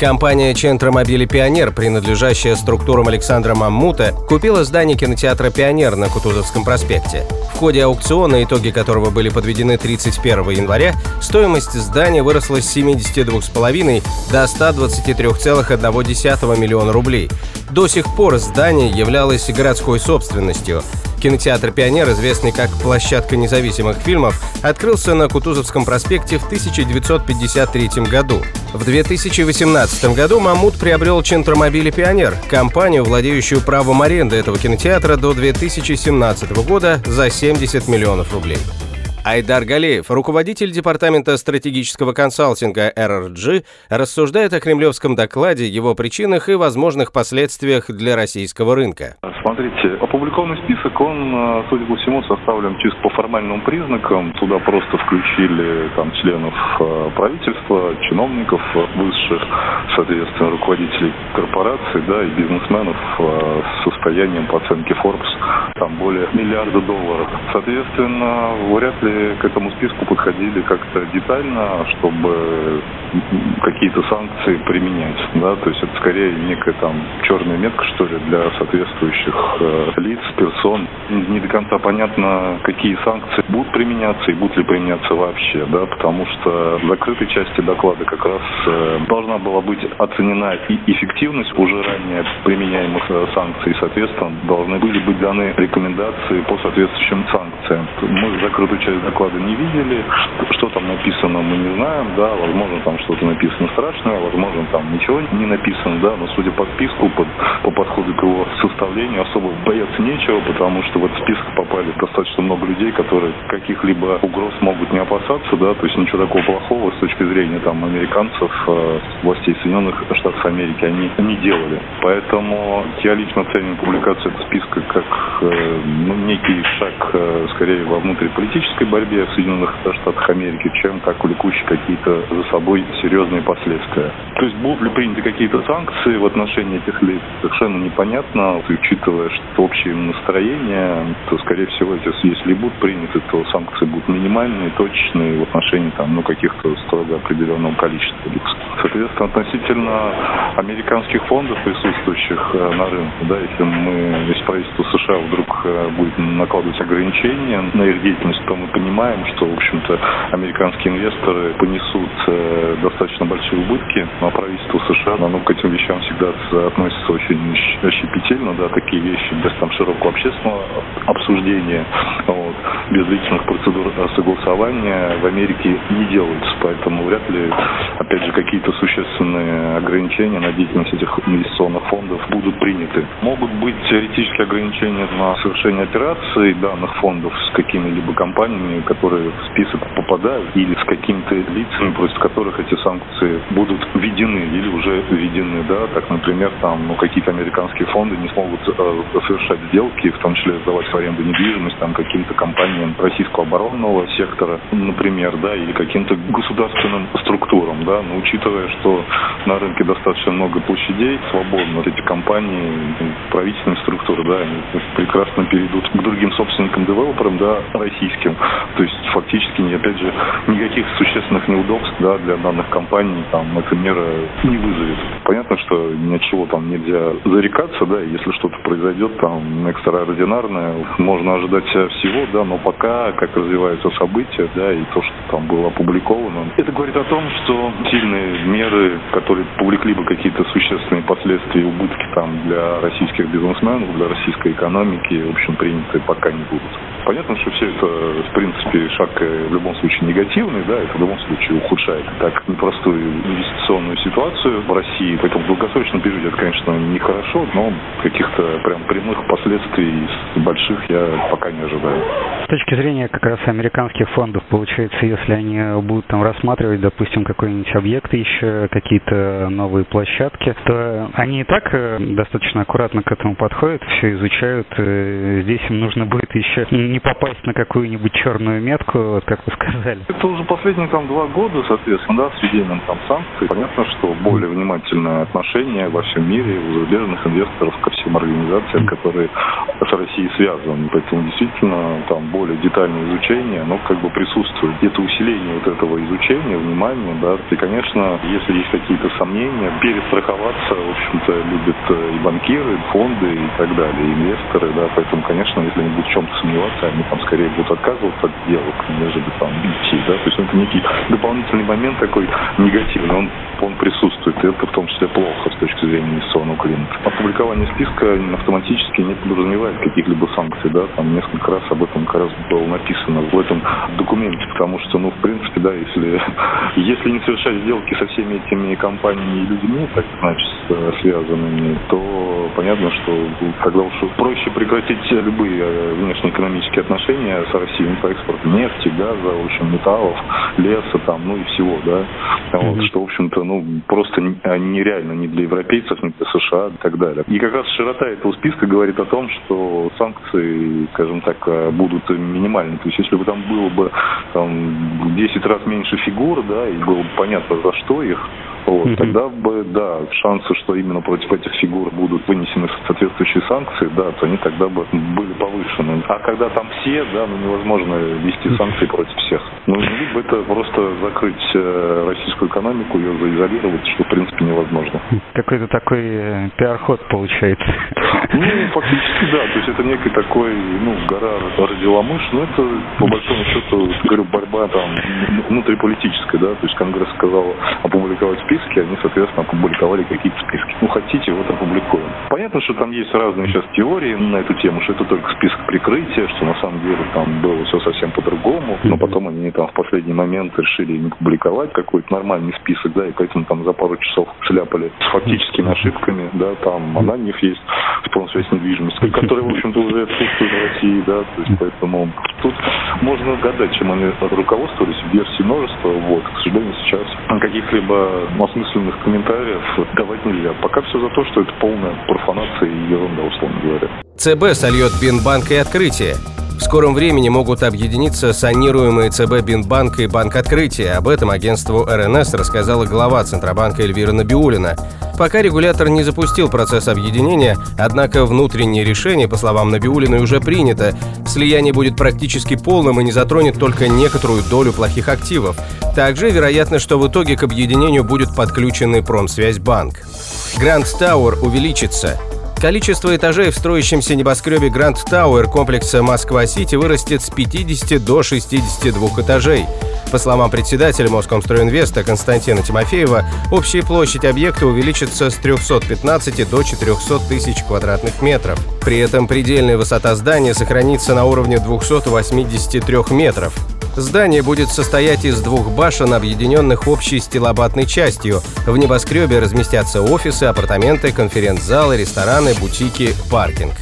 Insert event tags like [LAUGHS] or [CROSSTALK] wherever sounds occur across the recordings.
Компания «Чентромобили Пионер», принадлежащая структурам Александра Маммута, купила здание кинотеатра «Пионер» на Кутузовском проспекте. В ходе аукциона, итоги которого были подведены 31 января, стоимость здания выросла с 72,5 до 123,1 миллиона рублей. До сих пор здание являлось городской собственностью. Кинотеатр «Пионер», известный как площадка независимых фильмов, открылся на Кутузовском проспекте в 1953 году. В 2018 году Мамут приобрел Центромобили «Пионер», компанию, владеющую правом аренды этого кинотеатра до 2017 года за 70 миллионов рублей. Айдар Галеев, руководитель Департамента стратегического консалтинга РРГ, рассуждает о кремлевском докладе, его причинах и возможных последствиях для российского рынка. Смотрите, опубликованный список, он, э, судя по всему, составлен чисто по формальным признакам. Туда просто включили там членов э, правительства, чиновников высших, соответственно, руководителей корпораций, да, и бизнесменов э, с состоянием по оценке Forbes там более миллиарда долларов. Соответственно, вряд ли к этому списку подходили как-то детально, чтобы какие-то санкции применять, да, то есть это скорее некая там черная метка, что ли, для соответствующих э, лиц, персон. Не до конца понятно, какие санкции будут применяться и будут ли применяться вообще, да, потому что в закрытой части доклада как раз э, должна была быть оценена и эффективность уже ранее применяемых э, санкций, соответственно, должны были быть даны рекомендации по соответствующим санкциям. Мы закрытую часть доклада не видели, что, что там написано, мы не знаем, да, возможно, там что-то написано страшное, возможно, там ничего не написано, да, но судя по списку, по, по подходу к его составлению, особо бояться нечего, потому что в этот список попали достаточно много людей, которые каких-либо угроз могут не опасаться, да, то есть ничего такого плохого с точки зрения там американцев, э, властей Соединенных Штатов Америки они не делали. Поэтому я лично ценю публикацию этого списка как э, ну, некий шаг э, скорее во внутриполитической борьбе в Соединенных Штатах Америки, чем как влекущий какие-то за собой серьезные последствия. То есть будут ли приняты какие-то санкции в отношении этих лиц, совершенно непонятно, учитывая, что общее настроение, то, скорее всего, если будут приняты, то санкции будут минимальные, точечные в отношении там, ну, каких-то строго определенного количества лиц. Соответственно, относительно американских фондов, присутствующих э, на рынке, да, если мы, если правительство США вдруг э, будет накладывать ограничения на их деятельность, то мы понимаем, что, в общем-то, американские инвесторы понесут э, достаточно большие убытки, но правительство США, оно к этим вещам всегда относится очень щепетильно, да, такие вещи без там широкого общественного обсуждения, без личных процедур согласования в Америке не делаются, поэтому вряд ли, опять же, какие-то существенные ограничения на деятельность этих инвестиционных фондов будут приняты. Могут быть теоретические ограничения на совершение операций данных фондов с какими-либо компаниями, которые в список попадают, или с какими-то лицами, против которых эти санкции будут введены или уже введены, да, так, например, там, ну, какие-то американские фонды не смогут э, совершать сделки, в том числе сдавать в аренду недвижимость, там, каким-то компаниям российского оборонного сектора, например, да, или каким-то государственным структурам, да, но учитывая, что на рынке достаточно много площадей свободно, эти компании, правительственные структуры, да, они прекрасно перейдут к другим собственникам-девелоперам, да, российским. То есть фактически, опять же, никаких существенных неудобств, да, для данных компаний там эта мера не вызовет. Понятно, что ни от чего там нельзя зарекаться, да, если что-то произойдет там экстраординарное, можно ожидать всего, да, но пока, как развиваются события, да, и то, что там было опубликовано, это говорит о том, что сильные меры, которые повлекли бы какие-то существенные последствия и убытки там для российских бизнесменов, для российской экономики, в общем, приняты пока не будут. Понятно, что все это, в принципе, шаг э, в любом случае негативный, да, это в любом случае ухудшает так непростую инвестиционную ситуацию в России. Поэтому в долгосрочном это, конечно, нехорошо, но каких-то прям прямых последствий больших я пока не ожидаю. Точки зрения как раз американских фондов, получается, если они будут там рассматривать, допустим, какой-нибудь объект еще, какие-то новые площадки, то они и так э, достаточно аккуратно к этому подходят, все изучают. Э, здесь им нужно будет еще не попасть на какую-нибудь черную метку, как вы сказали. Это уже последние там два года, соответственно, да, с введением там санкций. Понятно, что более внимательное отношение во всем мире у зарубежных инвесторов ко всем организациям, которые с Россией связаны. Поэтому действительно там более детальное изучение, оно как бы присутствует. Это усиление вот этого изучения, внимания, да. И, конечно, если есть какие-то сомнения, перестраховаться, в общем-то, любят э, и банкиры, и фонды и так далее, и инвесторы, да. Поэтому, конечно, если они будут в чем-то сомневаться, они там скорее будут отказываться от сделок, нежели там идти, да. То есть это некий дополнительный момент такой негативный, он, он присутствует. И это в том числе плохо с точки зрения инвестиционного климата. Опубликование списка автоматически не подразумевает каких-либо санкций, да, там несколько раз об этом как раз было написано в этом документе, потому что, ну, в принципе, да, если, [LAUGHS] если не совершать сделки со всеми этими компаниями и людьми, так значит, связанными, то понятно, что тогда уж проще прекратить любые э, внешнеэкономические отношения с Россией по экспорту нефти, газа, в общем, металлов, леса там, ну и всего, да, вот, mm-hmm. что, в общем-то, ну, просто нереально ни для европейцев, ни для США и так далее. И как раз широта этого списка говорит о том, что санкции, скажем так, э, будут минимальны. То есть если бы там было бы там, в 10 раз меньше фигур, да, и было бы понятно, за что их, вот, mm-hmm. Тогда бы, да, шансы, что именно против этих фигур будут вынесены соответствующие санкции, да, то они тогда бы были повышены. А когда там все, да, ну невозможно вести санкции против всех. Ну, либо это просто закрыть э, российскую экономику, ее заизолировать, что, в принципе, невозможно. Какой-то такой э, пиар-ход получается. Ну, фактически, да. То есть это некий такой, ну, гора родила мышь, но это, по большому счету, говорю, борьба там внутриполитическая, да. То есть Конгресс сказал опубликовать списки, они, соответственно, опубликовали какие-то списки. Ну, хотите, вот опубликуем. Понятно, что там есть разные сейчас теории на эту тему, что это только список прикрытия, что на самом деле там было все совсем по-другому, но потом они там в последний момент решили не публиковать какой-то нормальный список, да, и поэтому там за пару часов шляпали с фактическими ошибками, да, там, а на них есть спонсорская недвижимость, которая, в общем-то, уже отсутствует в России, да, то есть поэтому тут можно гадать, чем они руководствовались, версий множество, вот, к сожалению, сейчас каких-либо осмысленных комментариев давать нельзя. Пока все за то, что это полная профанация и ерунда, условно говоря. ЦБ сольет Бинбанк и открытие. В скором времени могут объединиться санируемые ЦБ Бинбанк и Банк Открытия. Об этом агентству РНС рассказала глава Центробанка Эльвира Набиулина. Пока регулятор не запустил процесс объединения, однако внутреннее решение, по словам Набиулиной, уже принято. Слияние будет практически полным и не затронет только некоторую долю плохих активов. Также вероятно, что в итоге к объединению будет подключен Промсвязьбанк. Гранд Тауэр увеличится. Количество этажей в строящемся небоскребе Гранд Тауэр комплекса Москва-Сити вырастет с 50 до 62 этажей. По словам председателя Москомстройинвеста Константина Тимофеева, общая площадь объекта увеличится с 315 до 400 тысяч квадратных метров. При этом предельная высота здания сохранится на уровне 283 метров. Здание будет состоять из двух башен, объединенных общей стилобатной частью. В небоскребе разместятся офисы, апартаменты, конференц-залы, рестораны, бутики, паркинг.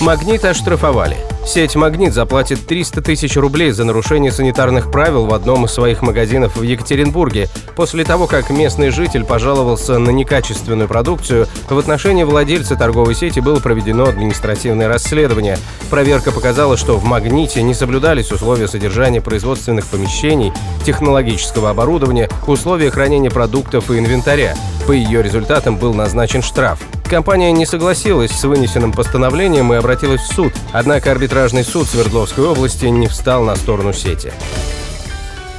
Магнит оштрафовали. Сеть «Магнит» заплатит 300 тысяч рублей за нарушение санитарных правил в одном из своих магазинов в Екатеринбурге после того, как местный житель пожаловался на некачественную продукцию. В отношении владельца торговой сети было проведено административное расследование. Проверка показала, что в «Магните» не соблюдались условия содержания производственных помещений, технологического оборудования, условия хранения продуктов и инвентаря. По ее результатам был назначен штраф. Компания не согласилась с вынесенным постановлением и обратилась в суд, однако арбитражный суд Свердловской области не встал на сторону сети.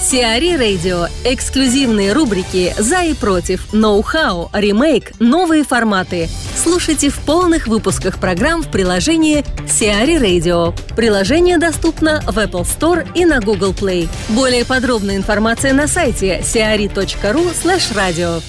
Сиари Радио. Эксклюзивные рубрики «За и против», «Ноу-хау», «Ремейк», «Новые форматы». Слушайте в полных выпусках программ в приложении Сиари Radio. Приложение доступно в Apple Store и на Google Play. Более подробная информация на сайте siari.ru slash radio.